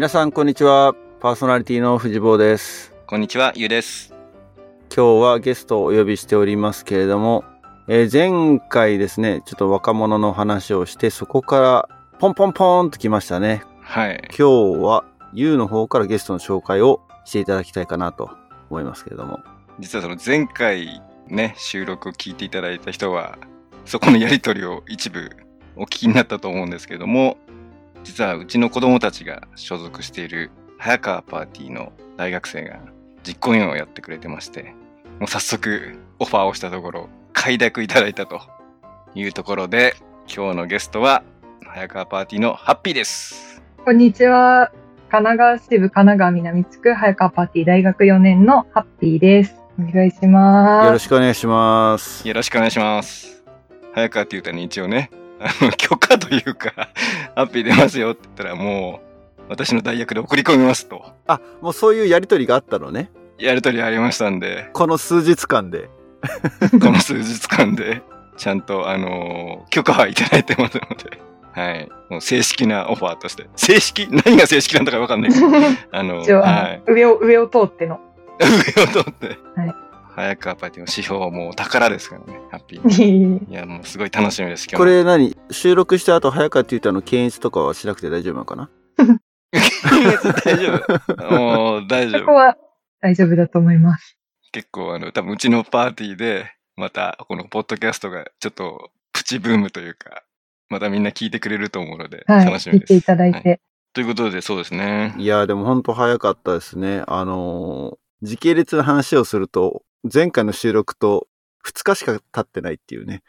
皆さんこんにちはパーソナリティの藤坊ですこんにちは、ゆうです。今日はゲストをお呼びしておりますけれども、えー前回ですねちょっと若者の話をしてそこからポンポンポーンときましたねはい。今日はゆうの方からゲストの紹介をしていただきたいかなと思いますけれども実はその前回ね、収録を聞いていただいた人は、そこのやりとりを一部お聞きになったと思うんですけれども、実はうちの子供たちが所属している早川パーティーの大学生が実行委員をやってくれてまして、もう早速オファーをしたところ、快諾いただいたというところで、今日のゲストは早川パーティーのハッピーです。こんにちは。神奈川支部神奈川南地区早川パーティー大学4年のハッピーです。お願いします。よろしくお願いしますよろしくお願いします。早川って言ったら一応ね、許可というか、ハッピー出ますよって言ったらもう、私の代役で送り込みますと、あもうそういうやりとりがあったのね。やりとりありましたんで、この数日間で。この数日間で、ちゃんと、あのー許可はいただいてますので、はい。もう正式なオファーとして。正式？何が正式なんだかわかんないけど、あの、一応、あのはい。上を、上を通っての。上を通って、はい早川パーティーの指標はもう宝ですからね、ハッピー。いいや、もうすごい楽しみです、今日これ何？収録した後早川って言ったの検閲とかはしなくて大丈夫なのかな？大丈夫？もう大丈夫。そこは大丈夫だと思います。結構あの、多分うちのパーティーで、またこのポッドキャストがちょっとプチブームというか、またみんな聞いてくれると思うので、はい。楽しみです。聞いていただいて。ということで、そうですね。いやーでも本当早かったですね。あのー時系列の話をすると、前回の収録と2日しか経ってないっていうね。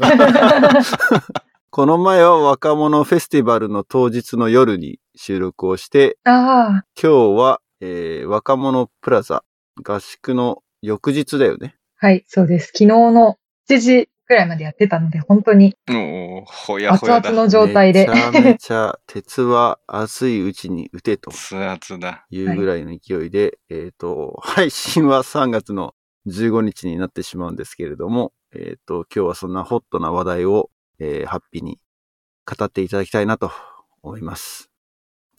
この前は若者フェスティバルの当日の夜に収録をして、今日は、えー若者プラザ合宿の翌日だよね。はい、そうです。昨日の7時くらいまでやってたので、本当にもう、ほやほやだ。熱々の状態で。めちゃめちゃ鉄は熱いうちに打てと熱々だ。いうぐらいの勢いで、えっ、と、配信は3月の15日になってしまうんですけれども、えっ、と、今日はそんなホットな話題を、えーハッピーに語っていただきたいなと思います。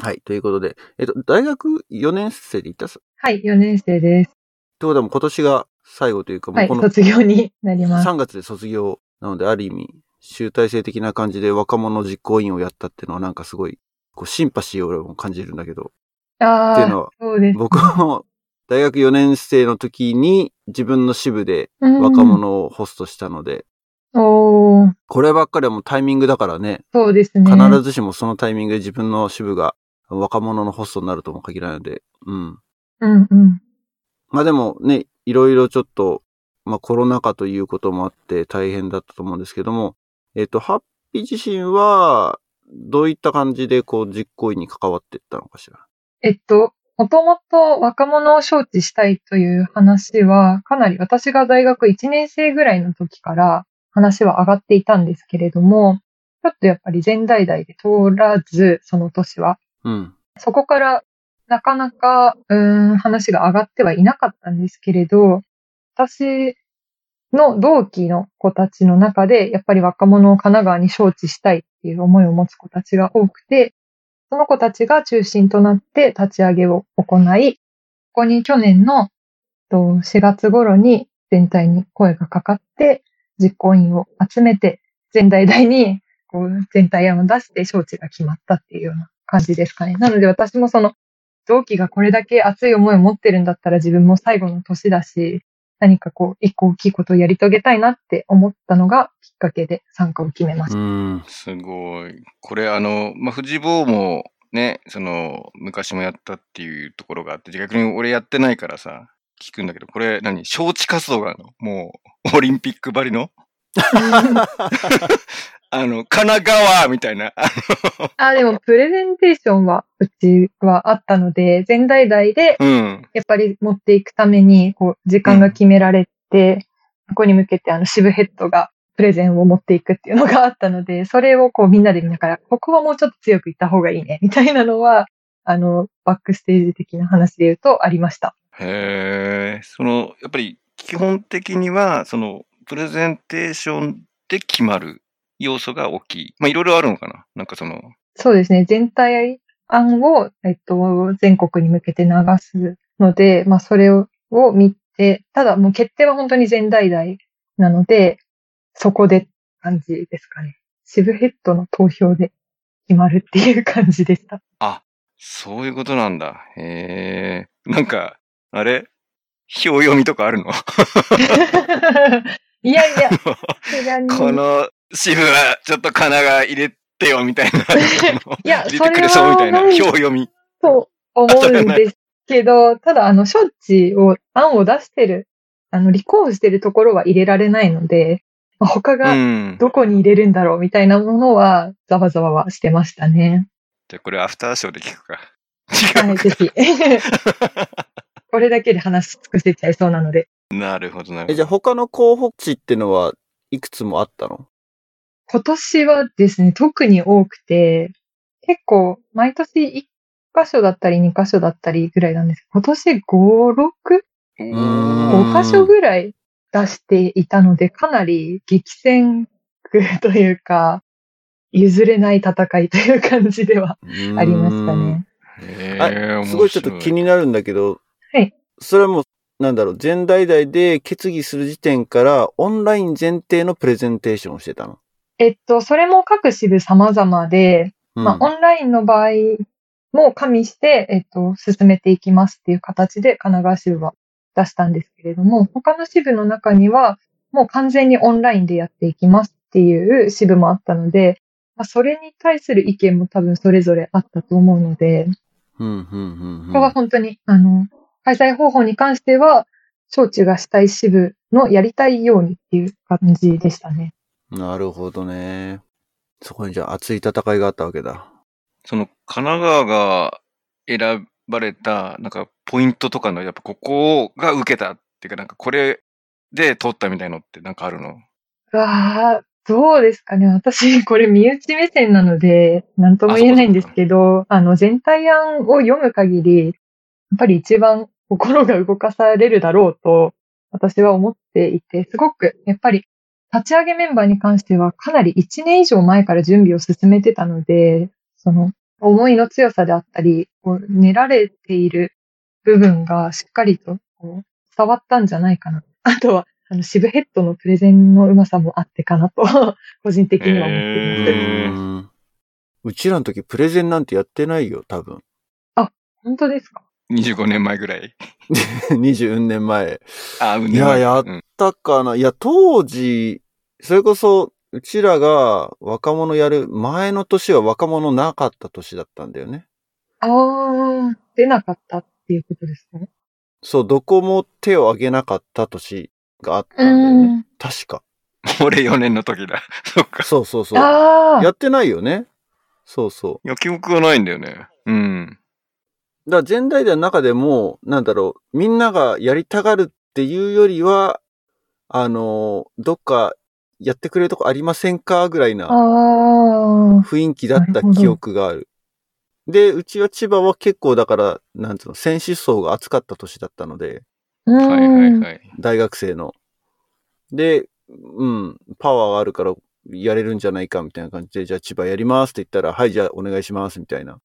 はい。ということで、えっ、と、大学4年生で行ったっはい、4年生です。てことはもう今年が最後というか、もはい、うこの卒業になります。3月で卒業なので、ある意味、集大成的な感じで若者実行委員をやったっていうのはなんかすごい、こう、シンパシーを俺も感じるんだけど、あっていうのはあ、そうです。僕も大学4年生の時に自分の支部でうん若者をホストしたので、おー、こればっかりはもうタイミングだからね、そうですね。必ずしもそのタイミングで自分の支部が若者のホストになるとも限らないので、うん。うんうん。まあでもね、いろいろちょっと、まあコロナ禍ということもあって大変だったと思うんですけども、えっ、と、ハッピー自身は、どういった感じでこう実行委員に関わっていったのかしら？えっと、もともと若者を招致したいという話は、かなり私が大学1年生ぐらいの時から話は上がっていたんですけれども、ちょっとやっぱり全代々で通らず、その年は。うん。そこからなかなか、うん、話が上がってはいなかったんですけれど、私の同期の子たちの中で、やっぱり若者を神奈川に招致したいっていう思いを持つ子たちが多くて、その子たちが中心となって立ち上げを行い、ここに去年の4月頃に全体に声がかかって、実行委員を集めて、全体大にこう全体案を出して招致が決まったっていうような感じですかね。なので私もその同期がこれだけ熱い思いを持ってるんだったら自分も最後の年だし、何かこう一個大きいことをやり遂げたいなって思ったのがきっかけで参加を決めましう。ん。すごい。これあの、まあ、藤坊もね、その、昔もやったっていうところがあって、逆に俺やってないからさ、聞くんだけど、これ何？招致活動があるの？もう、オリンピックばりの？あの、神奈川みたいな。あ あ、でもプレゼンテーションはうちはあったので、全体大で。やっぱり持っていくために、こう、時間が決められて、ここに向けてあの、支部ヘッドがプレゼンを持っていくっていうのがあったので、それをこうみんなで見ながら、ここはもうちょっと強く言った方がいいね、みたいなのは、あの、バックステージ的な話で言うとありました。へえ、その、やっぱり基本的には、その、プレゼンテーションで決まる要素が大きい。まあ、いろいろあるのかななんかその、そうですね。全体案を、えっと、全国に向けて流すので、まあ、それを見て、ただもう決定は本当に全代々なので、そこで感じですかね。シブヘッドの投票で決まるっていう感じでした。あ、そういうことなんだ。へえ。なんか、あれ？表読みとかあるの？いやいや、この支部はちょっと神奈川入れてよみたいな。いや入れてくれそうみたいな。表読み。と思うんですけど、ただ、あの、処置を、案を出してる、あの、立候補してるところは入れられないので、まあ他うがん。どこに入れるんだろうみたいなものは、ざわざわはしてましたね。じゃあこれアフターショーで聞くか。はい、ぜひ。これだけで話し尽くせちゃいそうなので。なるほど、なるほえ、ど。じゃあ他の候補地ってのはいくつもあったの？今年はですね、特に多くて、結構、毎年1箇所だったり2箇所だったりぐらいなんですけど、今年5、6? おうんー5箇所ぐらい出していたので、かなり激戦区というか、譲れない戦いという感じではありましたね。え、すごいちょっと気になるんだけど、はい。それはもう、なんだろう、全代々で決議する時点からオンライン前提のプレゼンテーションをしてたの？えっと、それも各支部様々で、うんまあ、オンラインの場合も加味して、えっと、進めていきますっていう形で神奈川支部は出したんですけれども、他の支部の中には、もう完全にオンラインでやっていきますっていう支部もあったので、まあ、それに対する意見も多分それぞれあったと思うので、うん、うん、うん。ここは本当に、あの、開催方法に関しては、招致がしたい支部のやりたいようにっていう感じでしたね。なるほどね。そこにじゃあ熱い戦いがあったわけだ。その神奈川が選ばれた、なんかポイントとかの、やっぱここが受けたっていうか、なんかこれで取ったみたいのってなんかあるの？うわあ、どうですかね。私、これ身内目線なので、なんとも言えないんですけど、あの、全体案を読む限り、やっぱり一番心が動かされるだろうと、私は思っていて、すごく、やっぱり、立ち上げメンバーに関しては、かなり1年以上前から準備を進めてたので、その、思いの強さであったり、こう練られている部分がしっかりとこう伝わったんじゃないかな。あとは、あの、シブヘッドのプレゼンのうまさもあってかなと、個人的には思っています。うちらの時プレゼンなんてやってないよ、多分。本当ですか？?25 年前ぐらい。20年前。あ、うんいや、やっうんたかな。いや、当時、それこそ、うちらが若者やる前の年は若者なかった年だったんだよね。ああ、出なかったっていうことですね。そう、どこも手を挙げなかった年があったんだよね。ん。確か。俺4年の時だ。そっか。そうそうそう。ああ、やってないよね。そうそう。いや、記憶がないんだよね。うん。だから全体での中でも、なんだろう、みんながやりたがるっていうよりは、あの、どっかやってくれるとこありませんか？ぐらいなああ、雰囲気だった記憶がある。で、うちは千葉は結構だから、なんつうの、選手層が厚かった年だったので、うん。はいはいはい。大学生の。で、うん、パワーがあるからやれるんじゃないかみたいな感じで、じゃあ千葉やりますって言ったら、はい、じゃあお願いしますみたいな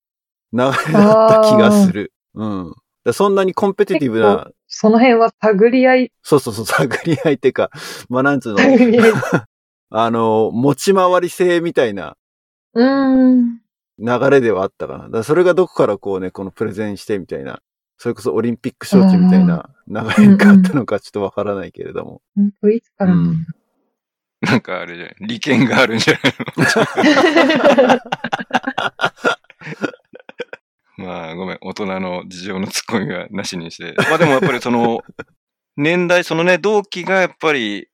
流れだった気がする。うん。そんなにコンペティティブな、その辺は探り合い、そうそうそう、探り合いっていうか、まあなんつうの、探り合い。あの、持ち回り制みたいなうん。流れではあったかな。だからそれがどこからこうね、このプレゼンしてみたいな、それこそオリンピック招致みたいな流れに変わったのかちょっとわからないけれども。本当いつからなんだなんかあれじゃない利権があるんじゃないの？まあ、ごめん。大人の事情のツッコミはなしにして。まあでもやっぱりその、年代、そのね、同期がやっぱり、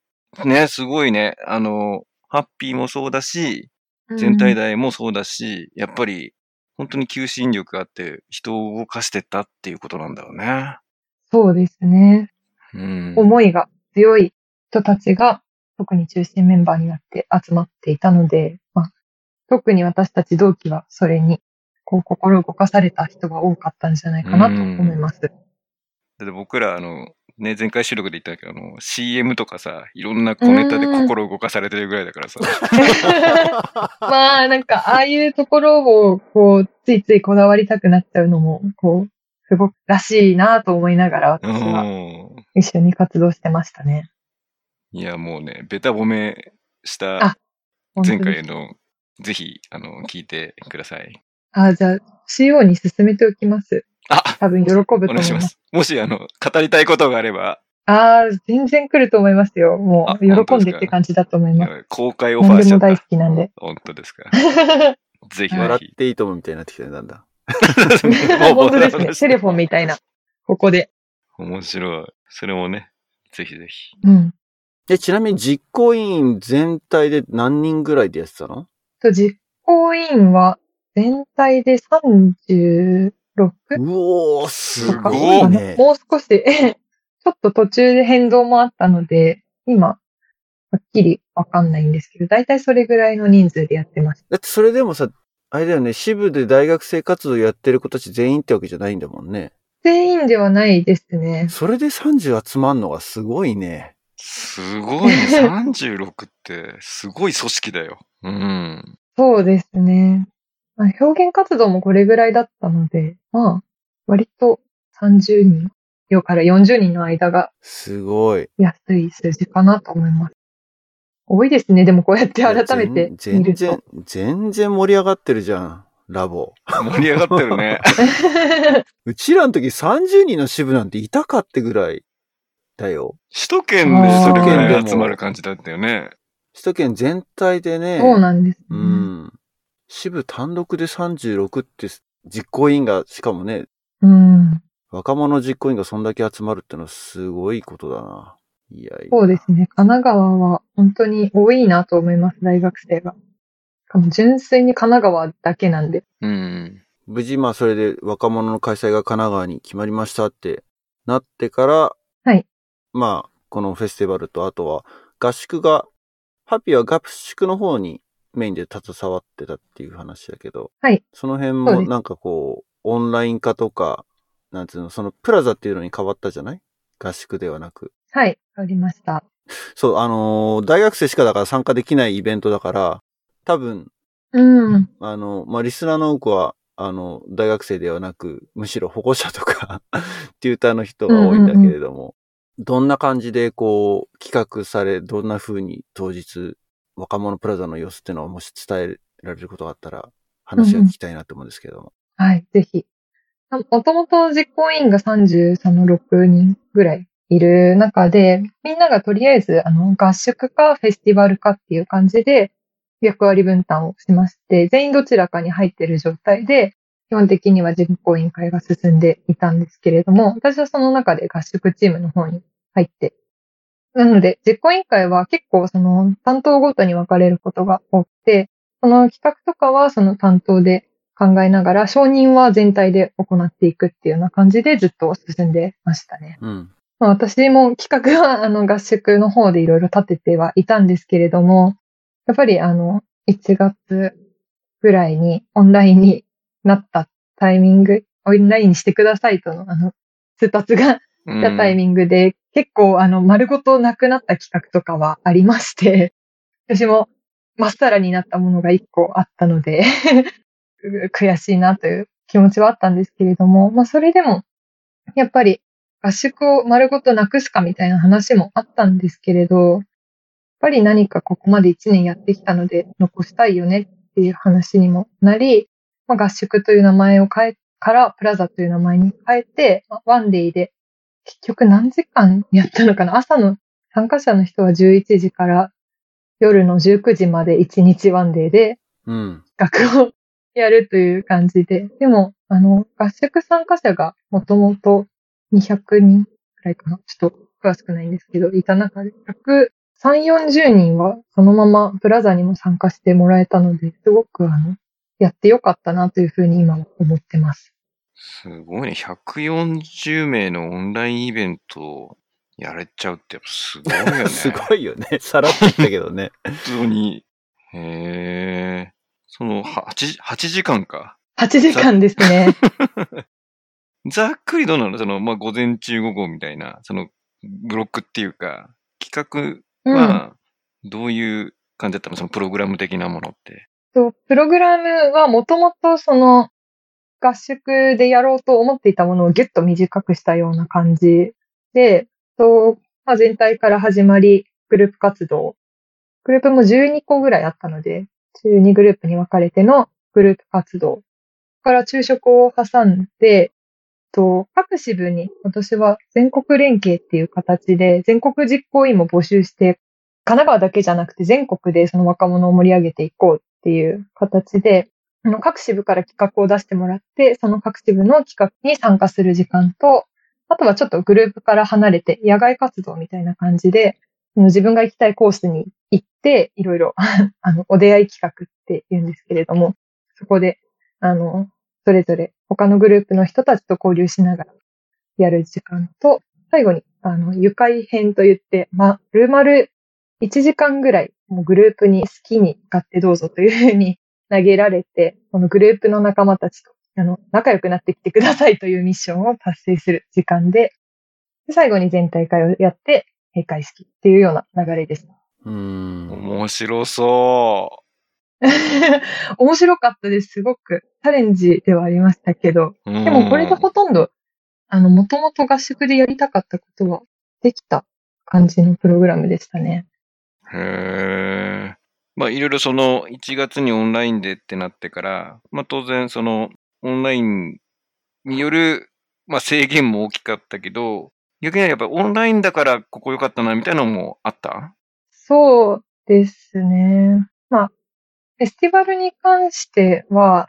ね、すごいね、あの、ハッピーもそうだし、全体代もそうだし、やっぱり、本当に求心力があって、人を動かしてったっていうことなんだろうね。そうですね。うん。思いが強い人たちが特に中心メンバーになって集まっていたので、まあ、特に私たち同期はそれにこう心動かされた人が多かったんじゃないかなと思います。だって僕ら、あの、ね、前回収録で言ったけど、あの、CM とかさ、いろんな小ネタで心動かされてるぐらいだからさ。まあ、なんか、ああいうところを、こう、ついついこだわりたくなっちゃうのも、こう、すごくらしいなと思いながら、う私はん。一緒に活動してましたね。いや、もうね、ベタ褒めした前に回の、ぜひ、あの、聞いてください。あ、じゃあ、CO に進めておきます。あ、多分喜ぶとお思います。願いします。もし、あの、語りたいことがあれば、ああ、全然来ると思いますよ。もあう、喜んでって感じだと思います。公開オファーしちゃった何でも大好。きなんで。本当ですか？ぜひ笑ぜひ。っていいと思うみたいになってきたね、だんだ ん。本当ですね。テレフォンみたいな。ここで。面白い。それもね、ぜひぜひ。うん。え、ちなみに実行委員全体で何人ぐらいでやってたの？と、実行委員は全体で 36? うおー、すごいね。もう少し、ちょっと途中で変動もあったので、今、はっきりわかんないんですけど、だいたいそれぐらいの人数でやってます。だってそれでもさ、あれだよね、支部で大学生活動やってる子たち全員ってわけじゃないんだもんね。全員ではないですね。それで30集まんのがすごいね。すごいね。36って、すごい組織だよ。うん。そうですね。まあ、表現活動もこれぐらいだったので、まあ、割と30人、よから40人の間がすごい。安い数字かなと思います。多いですね。でもこうやって改めて見る全然と。、全然盛り上がってるじゃん、ラボ。盛り上がってるね。うちらの時30人の支部なんていたかってぐらいだよ。首都圏でそれぐらい集まる感じだったよね。首都圏全体でね。そうなんです、ね。うん。支部単独で36って実行委員が、しかもね、うん。若者実行委員がそんだけ集まるってのはすごいことだな。いやいや。そうですね。神奈川は本当に多いなと思います、大学生が。しかも純粋に神奈川だけなんで。うん。無事、まあそれで若者の開催が神奈川に決まりましたってなってから、はい。まあ、このフェスティバルと、あとは合宿が、ハッピーは合宿の方にメインで携わってたっていう話だけど、はい。その辺もなんかこう、オンライン化とか、なんつうの、そのプラザっていうのに変わったじゃない？合宿ではなく。はい。ありました。そう、あのー大学生しかだから参加できないイベントだから、多分、うん。あの、まあ、リスナーの多くは、あの、大学生ではなく、むしろ保護者とか、テューターの人が多いんだけれども、どんな感じでこう、企画され、どんな風に当日、若者プラザの様子っていうのをもし伝えられることがあったら、話が聞きたいなと思うんですけども。はい。ぜひ。もともと実行委員が33の6人ぐらいいる中で、みんながとりあえず、あの、合宿かフェスティバルかっていう感じで、役割分担をしまして、全員どちらかに入っている状態で、基本的には実行委員会が進んでいたんですけれども、私はその中で合宿チームの方に入って、なので、実行委員会は結構その担当ごとに分かれることが多くて、その企画とかはその担当で考えながら、承認は全体で行っていくっていうような感じでずっと進んでましたね。うん。まあ、私も企画は あの合宿の方でいろいろ立ててはいたんですけれども、やっぱりあの、1月ぐらいにオンラインになったタイミング、オンラインにしてくださいとのあの、通達がうん来たタイミングで、結構あの、丸ごとなくなった企画とかはありまして、私もまっさらになったものが1個あったので、悔しいなという気持ちはあったんですけれども、まあそれでも、やっぱり合宿を丸ごとなくすかみたいな話もあったんですけれど、やっぱり何かここまで1年やってきたので残したいよねっていう話にもなり、まあ、合宿という名前を変え、からプラザという名前に変えて、まあワンデイで結局何時間やったのかな？朝の参加者の人は11時から夜の19時まで1日ワンデイでうん。学をやるという感じで。でも、あの、合宿参加者がもともと200人くらいかな？ちょっと詳しくないんですけど、いた中で、103、40人はそのままプラザにも参加してもらえたので、すごくあの、やってよかったなというふうに今は思ってます。すごいね。140名のオンラインイベントをやれちゃうってやっぱすごいよね。すごいよね。さらっと言ったけどね。本当に。へえ。その、は 8, 8時間か。8時間ですね。ざっくりどうなの？その、まあ、午前中午後みたいな。その、ブロックっていうか、企うん画はどういう感じだったの？そのプログラム的なものって。そうプログラムはもともとその合宿でやろうと思っていたものをギュッと短くしたような感じで、とまあ、全体から始まり、グループ活動。グループも12個ぐらいあったので、12グループに分かれてのグループ活動。から昼食を挟んで、と各支部に今年は全国連携っていう形で全国実行委員も募集して、神奈川だけじゃなくて全国でその若者を盛り上げていこうっていう形で、の各支部から企画を出してもらって、その各支部の企画に参加する時間と、あとはちょっとグループから離れて野外活動みたいな感じで、自分が行きたいコースに行って、いろいろ あのお出会い企画って言うんですけれども、そこで、あの、それぞれ他のグループの人たちと交流しながらやる時間と、最後に、あの、愉快編と言って、ま、るまる1時間ぐらい、もうグループに好きに使ってどうぞというふうに投げられて、このグループの仲間たちと、あの、仲良くなってきてくださいというミッションを達成する時間で、で最後に全体会をやって、閉会式っていうような流れです。うーん。面白そ面白かったです。すごくチャレンジではありましたけど、でもこれでほとんど、あの、もともと合宿でやりたかったことはできた感じのプログラムでしたね。へえ。まあいろいろその1月にオンラインでってなってから、まあ当然そのオンラインによる、まあ、制限も大きかったけど、逆にやっぱりオンラインだからここ良かったなみたいなのもあった？そうですね。まあ、フェスティバルに関しては、やっ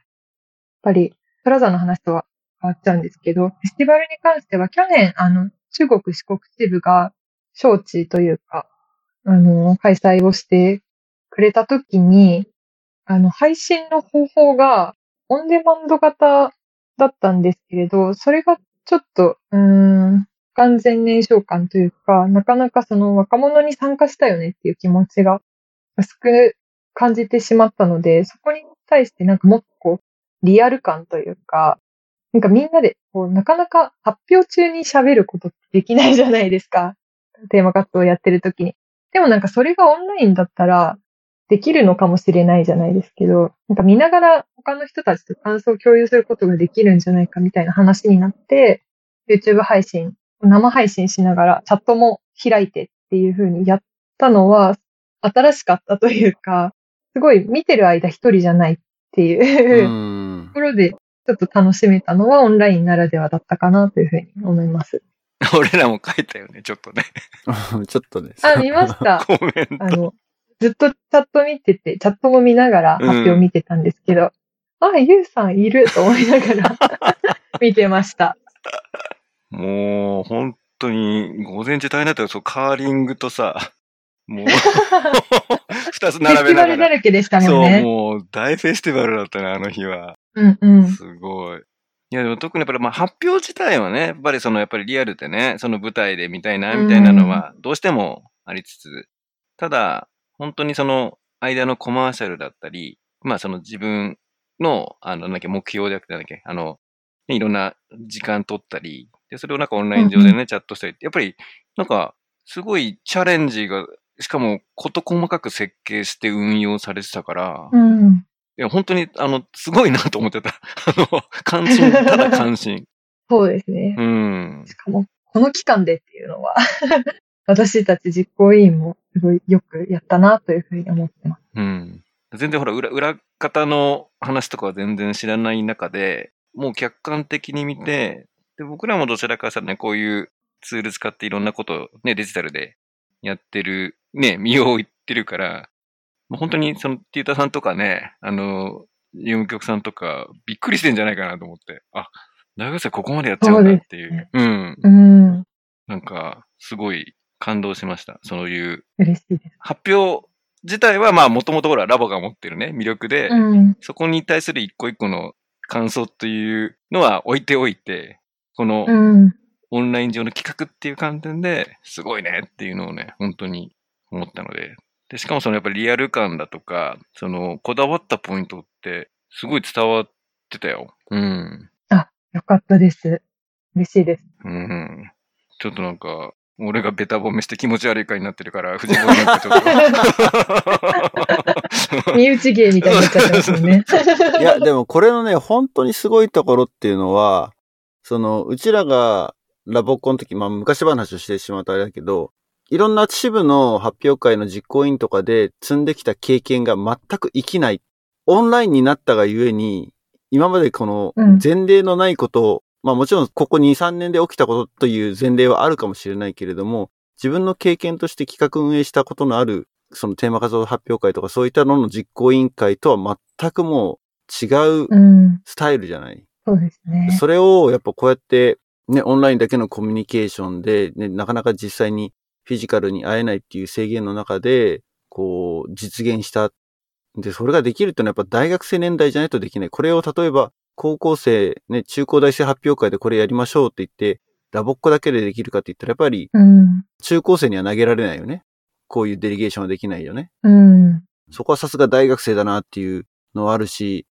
ぱり、プラザの話とは変わっちゃうんですけど、フェスティバルに関しては去年、あの、中国四国支部が招致というか、あの、開催をしてくれたときに、あの、配信の方法がオンデマンド型だったんですけれど、それがちょっと、うーん、完全燃焼感というか、なかなかその若者に参加したよねっていう気持ちが薄く感じてしまったので、そこに対してなんかもっとこう、リアル感というか、なんかみんなで、こう、なかなか発表中に喋ることってできないじゃないですか。テーマ活動をやってる時に。でもなんかそれがオンラインだったら、できるのかもしれないじゃないですけど、なんか見ながら他の人たちと感想を共有することができるんじゃないかみたいな話になって、YouTube 配信、生配信しながらチャットも開いてっていう風にやったのは新しかったというか、すごい見てる間一人じゃないっていうところでちょっと楽しめたのはオンラインならではだったかなというふうに思います。俺らも書いたよね、ちょっとね。ちょっとね。あ、見ました。コメント。あの、ずっとチャット見てて、チャットも見ながら発表見てたんですけど、あ、ゆうさんいると思いながら 見てました。もう、本当に、午前中大変だったよ。そう、カーリングとさ、もう、二つフェスティバ。ルだらけでしたもんそう、ね。もう、大フェスティバルだったね、あの日は。うんうん。すごい。いや、でも特にやっぱり、まあ、発表自体はね、やっぱりその、やっぱりリアルでね、その舞台で見たいな、みたいなのは、どうしてもありつつ、ただ、本当にその、間のコマーシャルだったり、まあ、その自分の、あの、なんだっけ、目標であって、なんだっけ、あの、ねいろんな時間取ったり、で、それをなんかオンライン上でね、チャットしたりって、やっぱり、なんか、すごいチャレンジが、しかも、事細かく設計して運用されてたから、うん。いや、本当に、あの、すごいなと思ってた。あの、関心、ただ関心。そうですね。うん。しかも、この期間でっていうのは、私たち実行委員もすごいよくやったなというふうに思ってます。うん。全然ほら、裏、裏方の話とかは全然知らない中で、もう客観的に見て、で、僕らもどちらかしたらね、こういうツール使っていろんなことをね、デジタルでやってる、ね、身を言ってるから、もう本当にその、ティーターさんとかね、あの、事務局さんとか、びっくりしてんじゃないかなと思って、あ、大学生ここまでやっちゃうんだっていう。そうねうん。うん。なんか、すごい感動しました。そういう嬉しいです。発表自体は、まあ、もともとほら、ラボが持ってるね、魅力で、うん。そこに対する一個一個の感想というのは置いておいて、このうん。オンライン上の企画っていう観点で、すごいねっていうのをね、本当に思ったので。で、しかもそのやっぱりリアル感だとか、その、こだわったポイントって、すごい伝わってたよ。うん。よかったです。嬉しいです。うん。ちょっとなんか、俺がベタ褒めして気持ち悪い回になってるから、藤本なんかちょっと。身内芸みたいになっちゃってますよね。いや、でもこれのね、本当にすごいところっていうのは、その、うちらがラボコンの時、まあ昔話をしてしまったあれだけど、いろんな支部の発表会の実行委員とかで積んできた経験が全く生きない。オンラインになったがゆえに、今までこのうん前例のないことを、まあもちろんここ2、3年で起きたことという前例はあるかもしれないけれども、自分の経験として企画運営したことのある、そのテーマ活動発表会とかそういったのの実行委員会とは全くもう違ううん。スタイルじゃない？そうですね。それをやっぱこうやってね、オンラインだけのコミュニケーションで、ね、なかなか実際にフィジカルに会えないっていう制限の中で、こう、実現した。で、それができるってのはやっぱ大学生年代じゃないとできない。これを例えば高校生、ね、中高大生発表会でこれやりましょうって言って、ラボっ子だけでできるかって言ったらやっぱりうん。中高生には投げられないよね。こういうデリゲーションはできないよね。うん。そこはさすが大学生だなっていうのはあるし、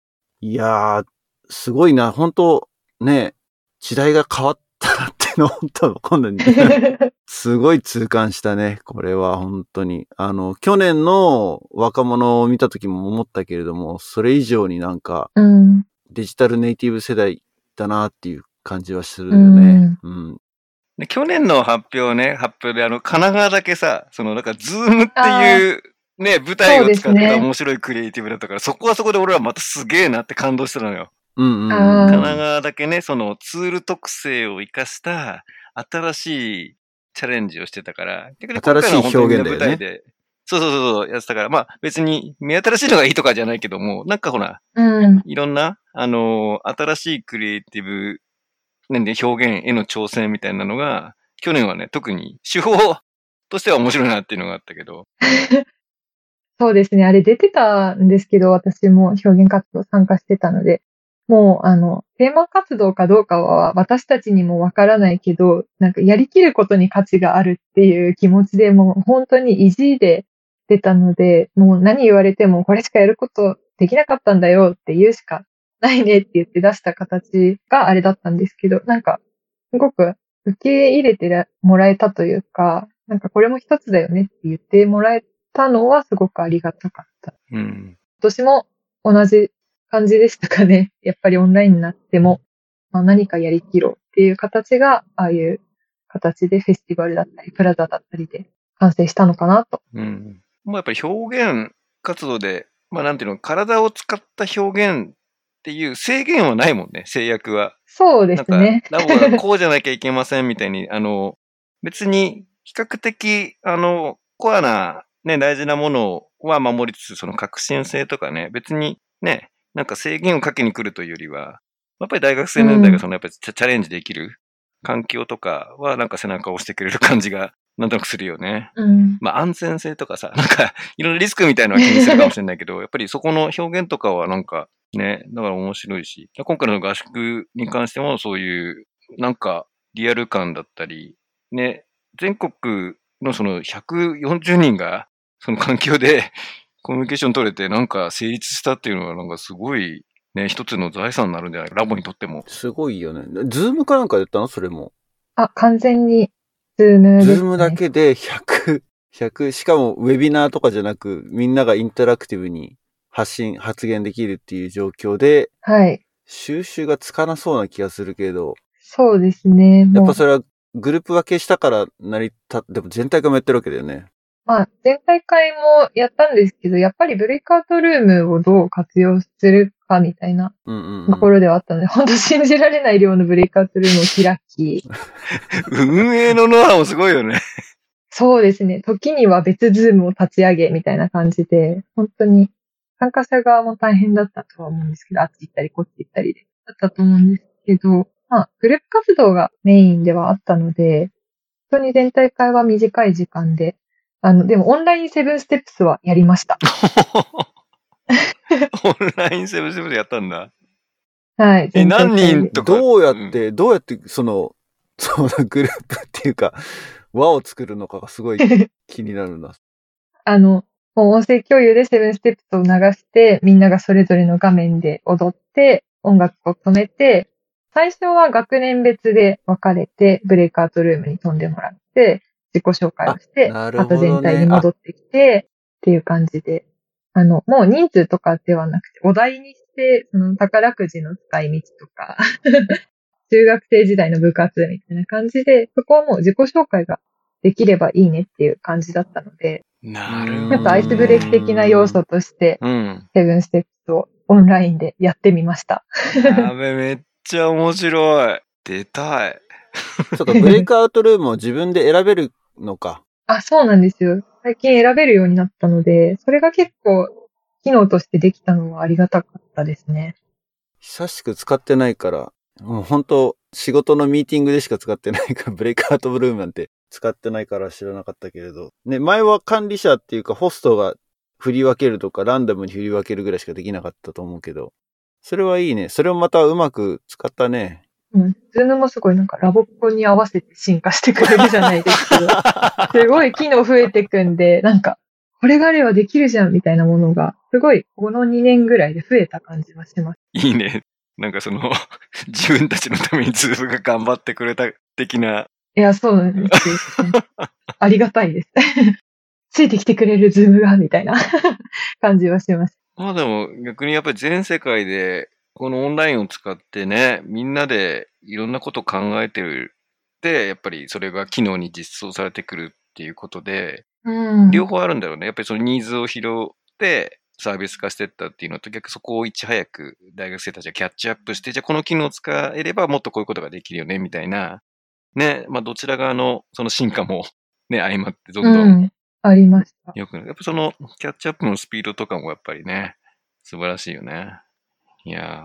いやー、すごいな、本当ね、時代が変わったなっていうのを本当今度に、すごい痛感したね。これは本当に。あの、去年の若者を見た時も思ったけれども、それ以上になんかうん。デジタルネイティブ世代だなっていう感じはするよね。うん。で去年の発表ね、発表であの、神奈川だけさ、そのなんか、ズームっていう、ね、舞台を使った面白いクリエイティブだったから、そこはそこで俺はまたすげえなって感動したのよ。うんうん神奈川だけね、そのツール特性を生かした新しいチャレンジをしてたから、逆に今回のは本当に新しい表現だよね舞台で、そうそうそうそう、やってたから、まあ別に目新しいのがいいとかじゃないけども、なんかほら、うん。いろんな、あのー新しいクリエイティブ、なんで表現への挑戦みたいなのが、去年はね、特に手法としては面白いなっていうのがあったけど、そうですね。あれ出てたんですけど、私も表現活動参加してたので、もう、あの、テーマ活動かどうかは私たちにもわからないけど、なんかやりきることに価値があるっていう気持ちでもう本当に意地で出たので、もう何言われてもこれしかやることできなかったんだよって言うしかないねって言って出した形があれだったんですけど、なんか、すごく受け入れてもらえたというか、なんかこれも一つだよねって言ってもらえたのはすごくありがたかった。うん。今年も同じ感じでしたかね。やっぱりオンラインになっても、まあ、何かやりきろうっていう形が、ああいう形でフェスティバルだったり、プラザだったりで完成したのかなと。うん。もうやっぱり表現活動で、まあなんていうの、体を使った表現っていう制限はないもんね、制約は。そうでなんかすね。、ラボがこうじゃなきゃいけませんみたいに、あの、別に比較的、あの、コアな、ね、大事なものは守りつつ、その革新性とかね、別にね、なんか制限をかけに来るというよりは、やっぱり大学生年代がそのやっぱりチャレンジできる環境とかはなんか背中を押してくれる感じがなんとなくするよね。うん。まあ安全性とかさ、なんかいろんなリスクみたいなのは気にするかもしれないけど、やっぱりそこの表現とかはなんかね、だから面白いし、今回の合宿に関してもそういうなんかリアル感だったり、ね、全国のその140人がその環境で コミュニケーション取れてなんか成立したっていうのはなんかすごいね、一つの財産になるんじゃないラボにとっても。すごいよね。ズームかなんかでやったの？それも。あ、完全に、ズームね。ズームだけで100、100、しかもウェビナーとかじゃなく、みんながインタラクティブに発信、発言できるっていう状況で、はい。収拾がつかなそうな気がするけど、そうですね。やっぱそれはグループ分けしたから成り立っでも全体がもやってるわけだよね。まあ、全体会もやったんですけど、やっぱりブレイクアウトルームをどう活用するかみたいな。ところではあったので、本当信じられない量のブレイクアウトルームを開き、運営のノウハウもすごいよね。そうですね。時には別ズームを立ち上げみたいな感じで、本当に参加者側も大変だったとは思うんですけど、あっち行ったりこっち行ったりで。だったと思うんですけど、まあ、グループ活動がメインではあったので、本当に全体会は短い時間で、あの、でもオンラインセブンステップスはやりました。オンラインセブンセブンでやったんだ。はい。え、何人とか？どうやって、どうやって、その、そのグループっていうか、輪を作るのかがすごい 気になるな。あの、もう音声共有でセブンステップスを流して、みんながそれぞれの画面で踊って、音楽を止めて、最初は学年別で分かれて、ブレイクアウトルームに飛んでもらって、自己紹介をして、なるほどねまた全体に戻ってきて、っていう感じで、あの、もう人数とかではなくて、お題にして、その宝くじの使い道とか、中学生時代の部活みたいな感じで、そこはもう自己紹介ができればいいねっていう感じだったので、なるほど。ちょっとアイスブレイク的な要素として、うん。セブンステップスをオンラインでやってみました。やべ、めっちゃ面白い。出たい。ちょっとブレイクアウトルームを自分で選べるのか。あ、そうなんですよ。最近選べるようになったので、それが結構機能としてできたのはありがたかったですね。久しく使ってないから、もう本当仕事のミーティングでしか使ってないから、ブレイクアウトブルームなんて使ってないから知らなかったけれど。ね、前は管理者っていうかホストが振り分けるとか、ランダムに振り分けるぐらいしかできなかったと思うけど、それはいいね。それをまたうまく使ったね。うん。ズームもすごいなんかラボっ子に合わせて進化してくれるじゃないですけど、すごい機能増えてくんで、なんか、これがあればできるじゃんみたいなものが、すごいこの2年ぐらいで増えた感じはします。いいね。なんかその、自分たちのためにズームが頑張ってくれた的な。いや、そうなんですよ。ありがたいです。ついてきてくれるズームが、みたいな感じはします。まあでも逆にやっぱり全世界でこのオンラインを使ってね、みんなでいろんなことを考えてるで、やっぱりそれが機能に実装されてくるっていうことで、うん。両方あるんだろうね。やっぱりそのニーズを拾ってサービス化してったっていうのと逆にそこをいち早く大学生たちがキャッチアップして、じゃあこの機能を使えればもっとこういうことができるよね、みたいな。ね、まあどちら側のその進化もね、相まってどんどんうん。ありました。よく。やっぱそのキャッチアップのスピードとかもやっぱりね、素晴らしいよね。いや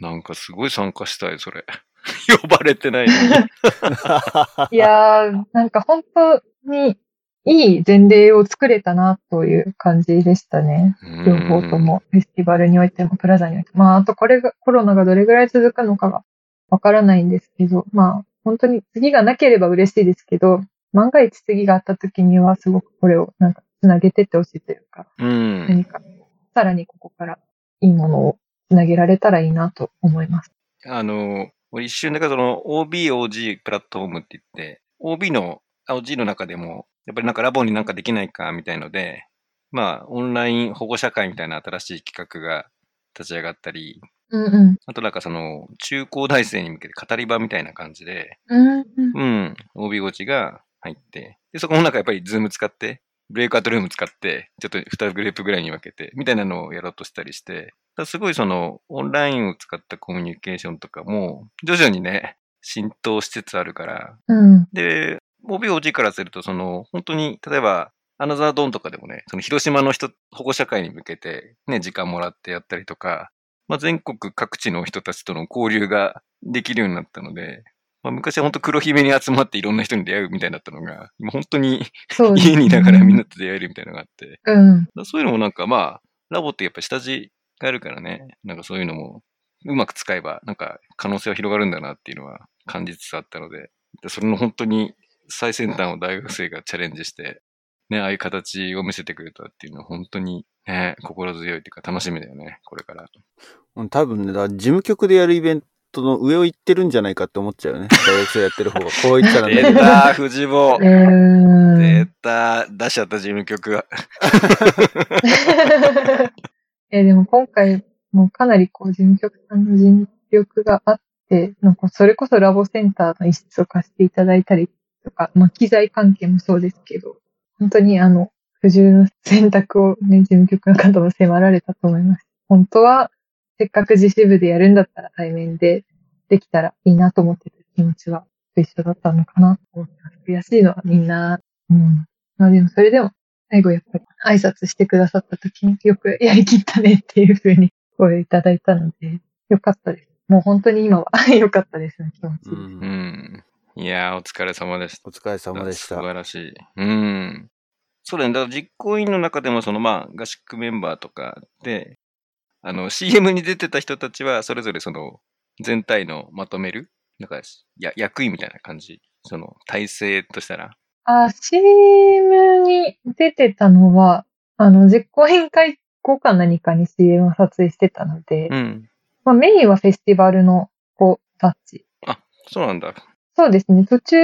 ー、なんかすごい参加したい、それ。呼ばれてないのに。いやー、なんか本当にいい前例を作れたなという感じでしたね。両方とも、フェスティバルにおいても、プラザにおいても。まあ、あとこれが、コロナがどれぐらい続くのかがわからないんですけど、まあ、本当に次がなければ嬉しいですけど、万が一次があった時にはすごくこれをなんかつなげてってほしいというか、うん。うん。何かさらにここからいいものをつなげられたらいいなと思います。あの、俺一瞬だからその OBOG プラットフォームって言って、OB の、OG の中でも、やっぱりなんかラボになんかできないかみたいので、まあ、オンライン保護社会みたいな新しい企画が立ち上がったり、うんうん。あとなんかその、中高大生に向けて語り場みたいな感じで、うんうん。うん、 OBOG たちが入って、で、そこもなんかやっぱりズーム使って、ブレイクアウトルーム使って、ちょっと2グループぐらいに分けて、みたいなのをやろうとしたりして、すごいその、オンラインを使ったコミュニケーションとかも、徐々にね、浸透しつつあるから、うん。で、OBOG からすると、その、本当に、例えば、アナザードーンとかでもね、その広島の人、保護者会に向けて、ね、時間もらってやったりとか、まあ、全国各地の人たちとの交流ができるようになったので、まあ、昔は本当黒姫に集まっていろんな人に出会うみたいになったのが、今本当にね家にいながらみんなと出会えるみたいなのがあって、うん。そういうのもなんかまあ、ラボってやっぱ下地があるからね、なんかそういうのもうまく使えば、なんか可能性は広がるんだなっていうのは感じつつあったので、でそれの本当に最先端を大学生がチャレンジして、ね、ああいう形を見せてくれたっていうのは本当にね、心強いっていうか楽しみだよね、これから。うん多分ね、だから事務局でやるイベントの上を行ってるんじゃないかって思っちゃうよね。大学生やってる方が。こう言ったら出ね。た、藤坊 えー出た、出しちゃった事務局が。えーでも今回もかなりこう事務局さんの尽力があって、なんかそれこそラボセンターの一室を貸していただいたりとか、まあ機材関係もそうですけど、本当にあの、不自由の選択をね、事務局の方も迫られたと思います。本当は、せっかく自主部でやるんだったら対面でできたらいいなと思ってた気持ちは一緒だったのかなと思って。悔しいのはみんな、うん。まあでもそれでも最後やっぱり挨拶してくださった時によくやりきったねっていう風に声いただいたので、よかったです。もう本当に今は 良かったですね、気持ち。う。うんん。いやー、お疲れ様でした。お疲れ様でした素。晴らしい。うん。そうだね。だから実行委員の中でも、そのまあ、合宿メンバーとかで、あの、CM に出てた人たちは、それぞれその、全体のまとめる、なんか、や役員みたいな感じ。その、体制としたら。あ、CM に出てたのは、あの、実行委員会後か何かに CM を撮影してたので、うん。まあメインはフェスティバルの子たち。そうなんだ。そうですね、途中、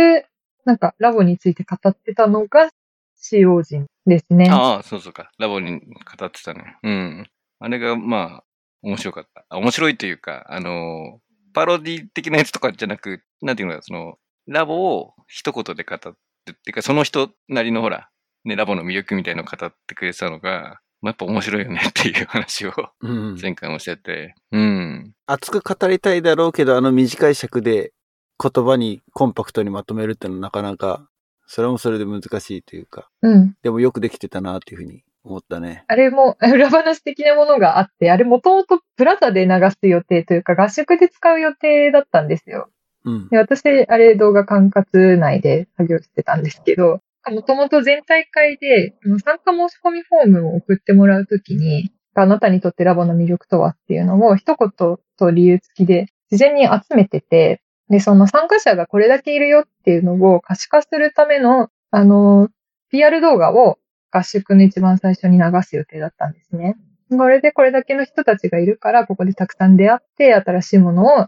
なんかラボについて語ってたのが、使用人ですね。ああ、そうそうか。ラボに語ってたね。うん。あれが、まあ、面白かった。あ面白いというか、あの、パロディ的なやつとかじゃなく、なんていうのか、その、ラボを一言で語って、っていうか、その人なりのほら、ね、ラボの魅力みたいのを語ってくれてたのが、まあ、やっぱ面白いよねっていう話をうん。前回もしてて、うん。熱く語りたいだろうけど、あの短い尺で言葉にコンパクトにまとめるってのはなかなか、それもそれで難しいというか、うん。でもよくできてたなっていうふうに思ったね。あれも 裏話的なものがあって、あれもともとプラザで流す予定というか合宿で使う予定だったんですよ。うん。で私、あれ動画管轄内で作業してたんですけど、もともと全大会で参加申し込みフォームを送ってもらうときに、あなたにとってラボの魅力とはっていうのを一言と理由付きで事前に集めてて、で、その参加者がこれだけいるよっていうのを可視化するための、あの、PR 動画を合宿の一番最初に流す予定だったんですね。これでこれだけの人たちがいるから、ここでたくさん出会って新しいものを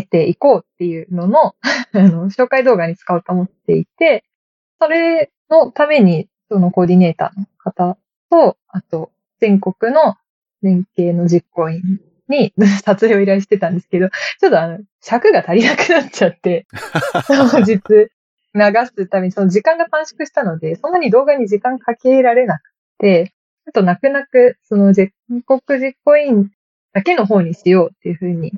得ていこうっていうのの、あの、紹介動画に使おうと思っていて、それのために、そのコーディネーターの方と、あと、全国の連携の実行委員に 撮影を依頼してたんですけど、ちょっとあの、尺が足りなくなっちゃって、当日流すために、その時間が短縮したので、そんなに動画に時間かけられなくて、ちょっと泣く泣く、その全国実行委員だけの方にしようっていうふうに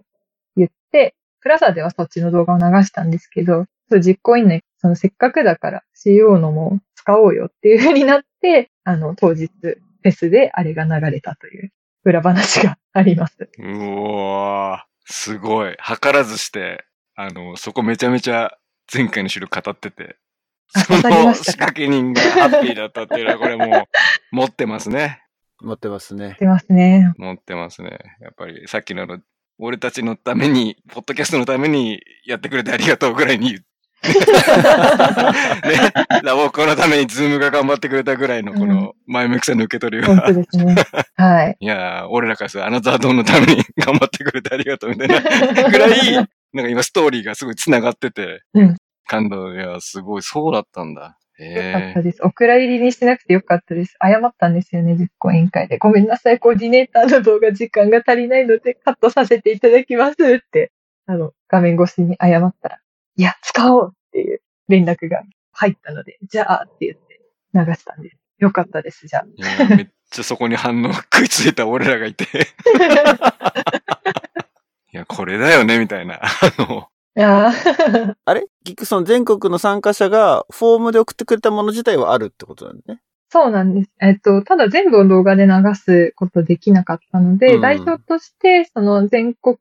プラザではそっちの動画を流したんですけど、実行委員の、そのせっかくだから CO のも使おうよっていうふうになって、あの、当日フェスであれが流れたという裏話があります。うおー、すごい。図らずして、あの、そこめちゃめちゃ前回の収録語ってて、その仕掛け人がハッピーだったっていうのは、これもう、持ってますね。持ってますね。出ますね。持ってますね。やっぱり、さっきの、俺たちのために、ポッドキャストのためにやってくれてありがとうぐらいに、ね、ラボっ子のためにズームが頑張ってくれたぐらいのこの前向きさの受け取りが、本当ですね。はい。いやー、俺らからするとアナザードーンのために頑張ってくれてありがとうみたいな。ぐらい、なんか今ストーリーがすごい繋がってて、うん。感動、いや、すごい、そうだったんだ。よかったです。お蔵入りにしなくてよかったです。謝ったんですよね、実行委員会で。ごめんなさい、コーディネーターの動画時間が足りないのでカットさせていただきますって、あの、画面越しに謝ったら、いや、使おうっていう連絡が入ったので、じゃあって言って流したんです。よかったです、じゃあ。めっちゃそこに反応食いついた俺らがいて。いや、これだよね、みたいな。あの、いやーあれ？結局その全国の参加者がフォームで送ってくれたもの自体はあるってことなんだね。そうなんです。えっと、ただ全部を動画で流すことできなかったので、うん代表として、その全国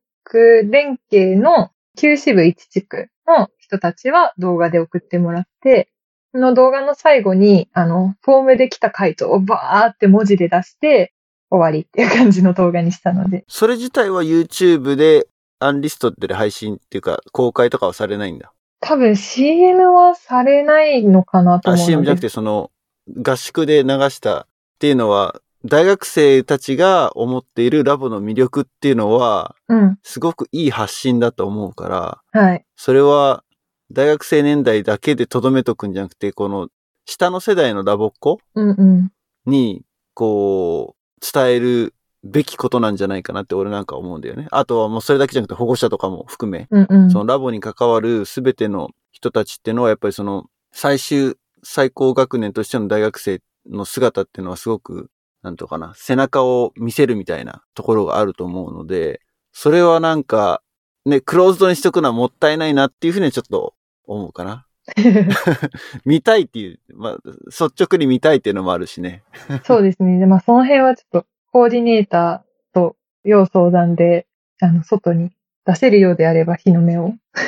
連携の旧支部1地区の人たちは動画で送ってもらって、その動画の最後に、あの、フォームで来た回答をバーって文字で出して、終わりっていう感じの動画にしたので。それ自体は YouTube でアンリストってで配信っていうか公開とかはされないんだ。多分 CM はされないのかなとあ、思う CM じゃな。くてその合宿で流したっていうのは大学生たちが思っているラボの魅力っていうのはうん。すごくいい発信だと思うから、はい。それは大学生年代だけで留めとくんじゃなくて、この下の世代のラボっ子うんうん。に、こう、伝えるべきことなんじゃないかなって俺なんか思うんだよね。あとはもうそれだけじゃなくて保護者とかも含め、うんうん。そのラボに関わるすべての人たちっていうのはやっぱりその最終最高学年としての大学生の姿っていうのはすごく、なんとかな、背中を見せるみたいなところがあると思うので、それはなんか、ね、クローズドにしとくのはもったいないなっていうふうにはちょっと思うかな。見たいっていう、まあ、率直に見たいっていうのもあるしね。そうですね。でまあ、その辺はちょっと、コーディネーターと要相談で、あの、外に出せるようであれば日の目を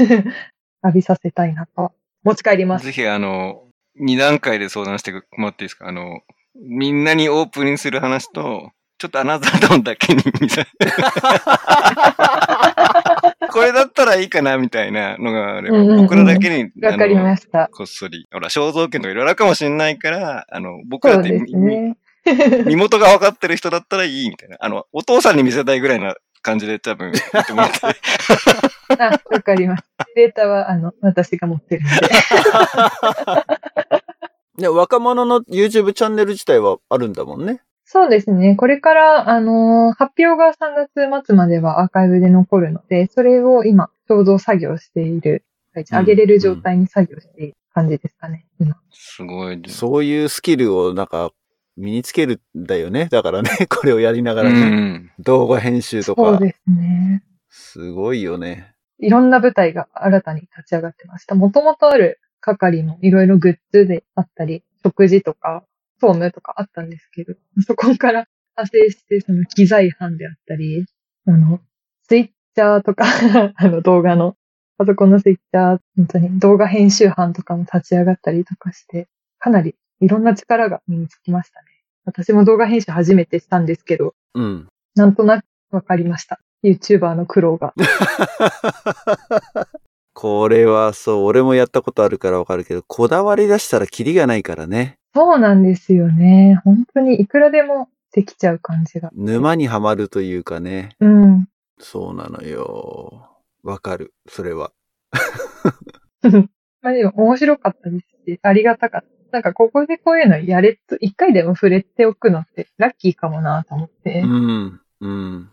浴びさせたいなと、持ち帰ります。ぜひあの、二段階で相談してもらっていいですか？あの、みんなにオープンにする話と、ちょっとアナザードーンだけに これだったらいいかなみたいなのがあれば、うんうんうん僕らだけに、わかりました。こっそり。ほら、肖像権とかいろいろあるかもしれないから、あの、僕らですね。身元が分かってる人だったらいいみたいな。あの、お父さんに見せたいぐらいな感じで多分言ってもらって。あ、わかります。データは、あの、私が持ってるんで。で、若者の YouTube チャンネル自体はあるんだもんね。そうですね。これから、あのー発表が3月末まではアーカイブで残るので、それを今、ちょうど作業している、上げれる状態に作業している感じですかね、今。すごい。そういうスキルをなんか身につけるんだよね。だからね、これをやりながうらね、ん。動画編集とか。そうですね。すごいよね。いろんな舞台が新たに立ち上がってました。もともとある係もいろいろグッズであったり、食事とか、総務とかあったんですけど、そこから派生して、その機材班であったり、あの、ツイッチャーとか、あの動画の、パソコンのツイッチャー、本当に動画編集班とかも立ち上がったりとかして、かなりいろんな力が身につきましたね。私も動画編集初めてしたんですけど、うん。なんとなくわかりました。YouTuber の苦労が。これはそう、俺もやったことあるからわかるけど、こだわり出したらキリがないからね。そうなんですよね。本当にいくらでもできちゃう感じが。沼にはまるというかね。うん。そうなのよ。わかる。それは。まあでも面白かったですし、ありがたかった。なんかここでこういうのやれと、一回でも触れておくのってラッキーかもなと思って。うん。うん。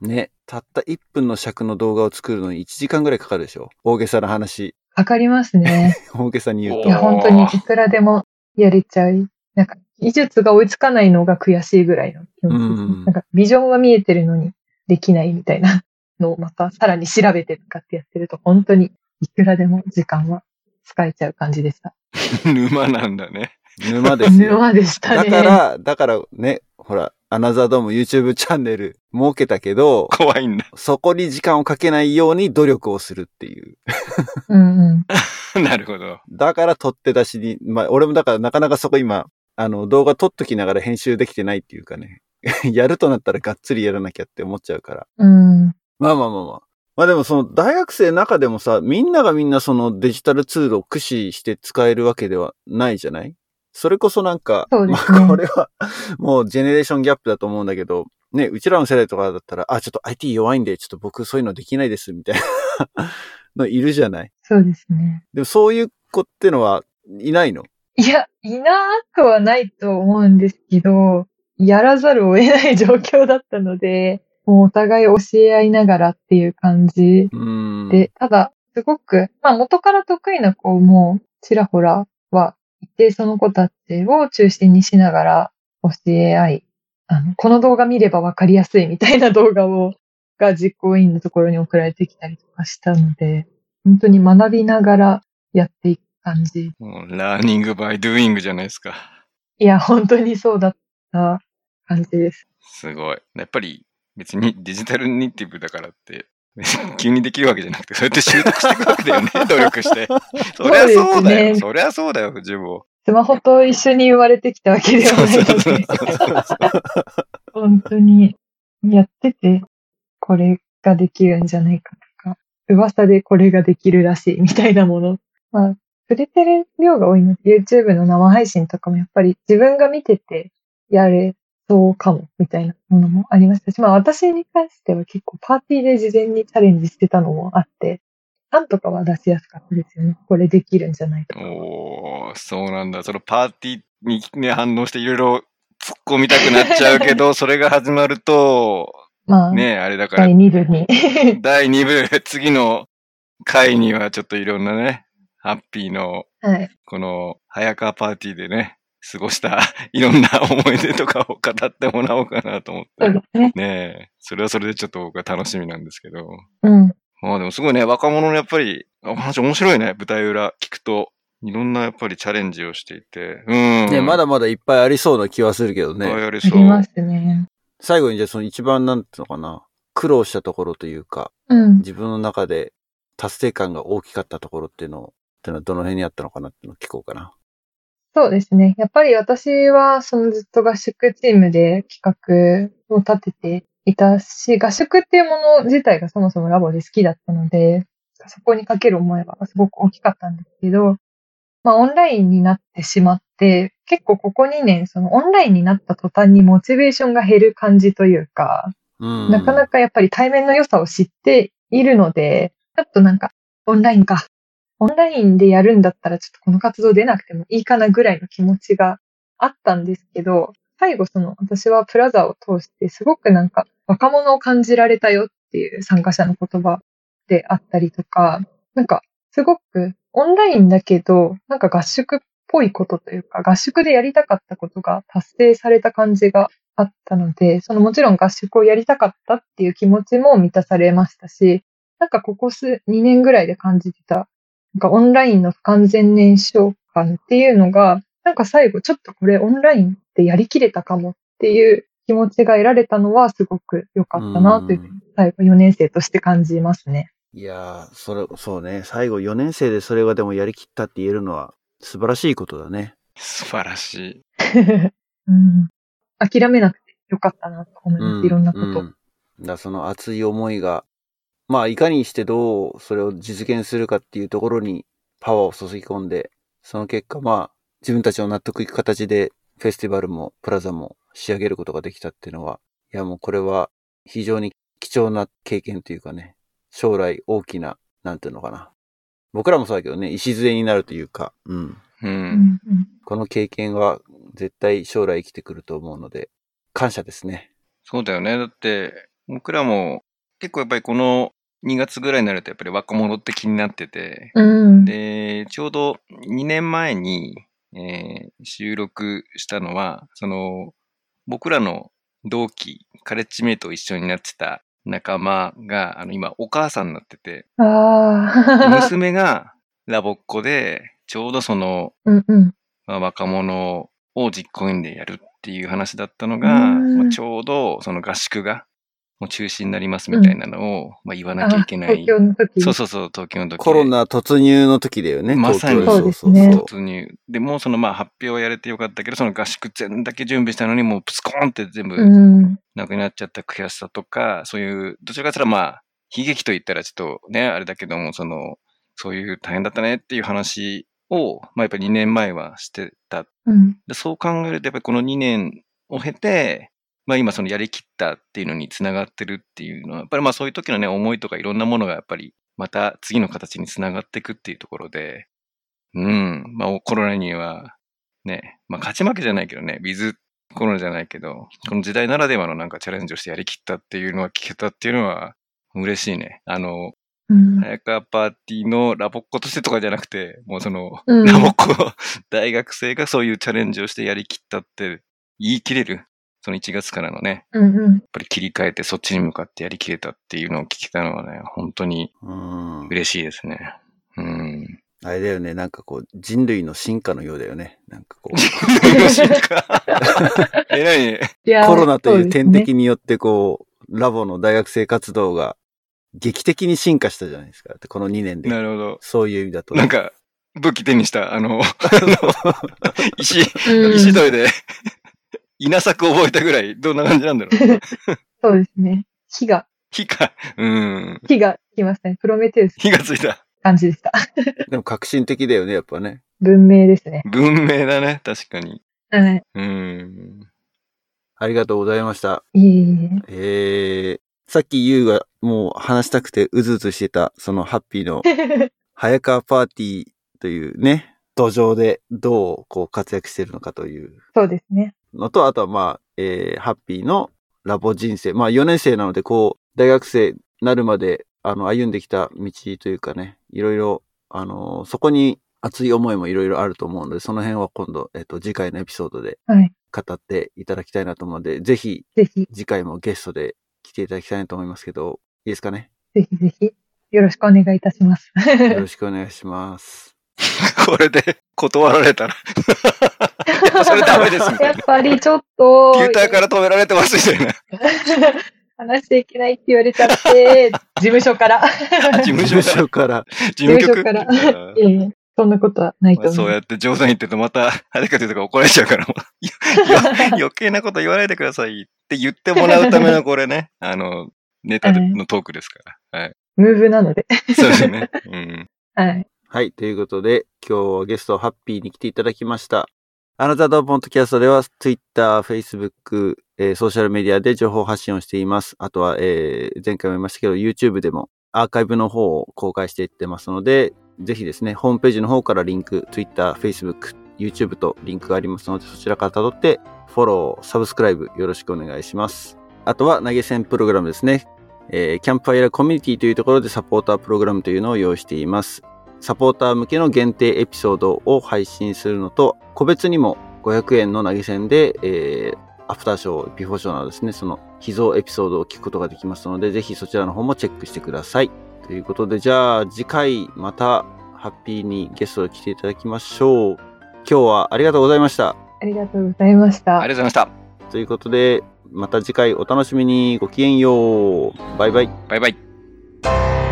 ね。たった1分の尺の動画を作るのに1時間ぐらいかかるでしょ？大げさな話。わかりますね。大げさに言うおといや、。本当にいくらでもやれちゃう。なんか技術が追いつかないのが悔しいぐらいの気持ちうんなんかビジョンは見えてるのにできないみたいなのをまたさらに調べてとかってやってると本当にいくらでも時間は使えちゃう感じでした。沼なんだね。沼ですよ。沼でしただね。から、だからね、ほら、アナザードーム YouTube チャンネル設けたけど、怖いんだ。そこに時間をかけないように努力をするっていう。うんうん。なるほど。だから取って出しに、まあ俺もだからなかなかそこ今、あの動画撮っときながら編集できてないっていうかね。やるとなったらがっつりやらなきゃって思っちゃうから。うん。まあまあまあまあ。まあでもその大学生の中でもさ、みんながみんなそのデジタルツールを駆使して使えるわけではないじゃない？それこそなんか、ね。まあこれは もうジェネレーションギャップだと思うんだけど、ね、うちらの世代とかだったら、あ、ちょっと IT 弱いんで、ちょっと僕そういうのできないです、みたいな のいるじゃない？そうですね。でもそういう子ってのはいないの？いや、いなくはないと思うんですけど、やらざるを得ない状況だったので、もうお互い教え合いながらっていう感じ。で、ただ、すごく、まあ元から得意な子もちらほらはいて、その子たちを中心にしながら教え合い、あの、この動画見ればわかりやすいみたいな動画を、が実行委員のところに送られてきたりとかしたので、本当に学びながらやっていく感じ。もうラーニングバイドゥイングじゃないですか。いや、本当にそうだった感じです。すごい。やっぱり別にデジタルネイティブだからって、急にできるわけじゃなくて、そうやって習得していくわけだよね、努力して。そりゃそうだよ。ねそりゃそうだよ、藤坊。スマホと一緒に生まれてきたわけではない本当にやってて、これができるんじゃないかとか、噂でこれができるらしいみたいなもの。まあ、触れてる量が多いので、YouTube の生配信とかもやっぱり自分が見ててやれそうかもみたいなものもありましたし、まあ私に関しては結構パーティーで事前にチャレンジしてたのもあって、なんとかは出しやすかったですよね。これできるんじゃないとか。おー、そうなんだ。そのパーティーにね、反応していろいろ突っ込みたくなっちゃうけど、それが始まると、まあ、ね、あれだから第、2部に。第2部、次の回にはちょっといろんなね、ハッピーの、はい。この、早川パーティーでね、過ごした いろんな思い出とかを語ってもらおうかなと思って。そうですね。ねえ、それはそれでちょっと僕は楽しみなんですけど。うん。まあでもすごいね、若者のやっぱり、お話面白いね、舞台裏聞くと。いろんなやっぱりチャレンジをしていて。うん。ね、まだまだいっぱいありそうな気はするけどいっぱいね。ありそう。ありますね。最後にじゃあその一番なんていうのかな、苦労したところというか、うん。自分の中で達成感が大きかったところっていうのを、っていうのはどの辺にあったのかなっていうのを聞こうかな。そうですね。やっぱり私は、そのずっと合宿チームで企画を立てていたし、合宿っていうもの自体がそもそもラボで好きだったので、そこにかける思いはすごく大きかったんですけど、まあオンラインになってしまって、結構ここ2年、そのオンラインになった途端にモチベーションが減る感じというか、うんなかなかやっぱり対面の良さを知っているので、ちょっとなんか、オンラインか。オンラインでやるんだったらちょっとこの活動出なくてもいいかなぐらいの気持ちがあったんですけど、最後その私はプラザを通してすごくなんか若者を感じられたよっていう参加者の言葉であったりとか、なんかすごくオンラインだけど、なんか合宿っぽいことというか、合宿でやりたかったことが達成された感じがあったので、そのもちろん合宿をやりたかったっていう気持ちも満たされましたし、なんかここ数2年ぐらいで感じてた、なんかオンラインの不完全燃焼感っていうのが、なんか最後ちょっとこれオンラインでやりきれたかもっていう気持ちが得られたのはすごく良かったなというふうに最後4年生として感じますね。いやー、それ、そうね。最後4年生でそれがでもやりきったって言えるのは素晴らしいことだね。素晴らしい。うん、諦めなくてよかったなと思います、いろんなこと。うんだその熱い思いが、まあいかにしてどうそれを実現するかっていうところにパワーを注ぎ込んで、その結果まあ自分たちの納得いく形でフェスティバルもプラザも仕上げることができたっていうのは、いやもうこれは非常に貴重な経験というかね、将来大きな、なんていうのかな。僕らもそうだけどね、礎になるというか、うん。う。んこの経験は絶対将来生きてくると思うので、感謝ですね。そうだよね。だって、僕らも結構やっぱりこの2月ぐらいになるとやっぱり若者って気になってて、うんで、ちょうど2年前に、えー収録したのは、その、僕らの同期、カレッジメイトを一緒になってた仲間が、あの、今、お母さんになってて。娘がラボっ子で、ちょうどその、うんうん。まあ、若者を実行委員でやるっていう話だったのが、うんまあ、ちょうどその合宿がもう中止になりますみたいなのを、まあ、言わなきゃいけない。東京の時。そうそうそう、東京の時で。コロナ突入の時だよね。まさに東京そうですね突入。でもうそのまあ発表はやれてよかったけど、その合宿全だけ準備したのにもうプスコーンって全部うん。なくなっちゃった悔しさとか、そういう、どちらかというとまあ、悲劇と言ったらちょっとね、あれだけども、その、そういう大変だったねっていう話を、まあやっぱり2年前はしてた。うん。でそう考えるとやっぱりこの2年を経て、まあ今そのやりきったっていうのにつながってるっていうのは、やっぱりまあそういう時のね、思いとかいろんなものがやっぱりまた次の形につながっていくっていうところで、うん、まあコロナにはね、まあ勝ち負けじゃないけどね、ウィズコロナじゃないけど、この時代ならではのなんかチャレンジをしてやりきったっていうのは聞けたっていうのは嬉しいね。あの、うん。早川パーティーのラボっ子としてとかじゃなくて、もうその、うんラボっ子、大学生がそういうチャレンジをしてやりきったって言い切れる。その1月からのね、うんうん。やっぱり切り替えてそっちに向かってやりきれたっていうのを聞けたのはね、本当にうん。嬉しいですね。うん。あれだよね、なんかこう、人類の進化のようだよね。なんかこう、え、なにいやコロナという天敵によってこう、ラボの大学生活動が劇的に進化したじゃないですか。この2年で。なるほど。そういう意味だと。なんか、武器手にした、あの、あの石、石問いで、稲作覚えたぐらい、どんな感じなんだろう。そうですね。火が、火か、うん。火が来ましたね。プロメテウス火がついた。感じでした。でも革新的だよね、やっぱね。文明ですね。文明だね、確かに。はい。うん。ありがとうございました。いえいえ。えー、さっきユウがもう話したくてうずうずしてた、そのハッピーの 早川パーティーというね、土壌でどうこう活躍してるのかというそうですね。のと、あとはまあ、えー、ハッピーのラボ人生。まあ4年生なので、こう、大学生になるまで、あの、歩んできた道というかね、いろいろ、あのそこに熱い思いもいろいろあると思うので、その辺は今度、えっ、と、次回のエピソードではい。語っていただきたいなと思うので、ぜひ、ぜひ、次回もゲストで来ていただきたいなと思いますけど、いいですかね？ぜひぜひ、よろしくお願いいたします。よろしくお願いします。これで断られたら。やっぱそれダメですみたやっ。ぱりちょっと、球体から止められてますみたいな。話していけないって言われちゃって、事務所から。事務所から、事務局からいえいえ、そんなことはないと思う。まあそうやって冗談言ってるとまた、あれかというと怒られちゃうから、余計なこと言わないでくださいって言ってもらうためのこれね、あの、ネタのトークですから。はい。ムーブなので。そうですね。うん。はい。はい。ということで、今日はゲストハッピーに来ていただきました。アナザードポントキャストでは、Twitter、Facebook、えーソーシャルメディアで情報発信をしています。あとは、えー前回も言いましたけど、YouTube でもアーカイブの方を公開していってますので、ぜひですね、ホームページの方からリンク、Twitter、Facebook、YouTube とリンクがありますので、そちらから辿って、フォロー、サブスクライブよろしくお願いします。あとは投げ銭プログラムですね。えーキャンプファイヤーコミュニティというところでサポータープログラムというのを用意しています。サポーター向けの限定エピソードを配信するのと、個別にも500円の投げ銭で、えーアフターショー、ビフォーショーなどですね、その秘蔵エピソードを聞くことができますので、ぜひそちらの方もチェックしてください。ということで、じゃあ次回またハッピーにゲストで来ていただきましょう。今日はありがとうございました。ありがとうございました。ありがとうございました。ということで、また次回お楽しみにごきげんよう。バイバイ。バイバイ。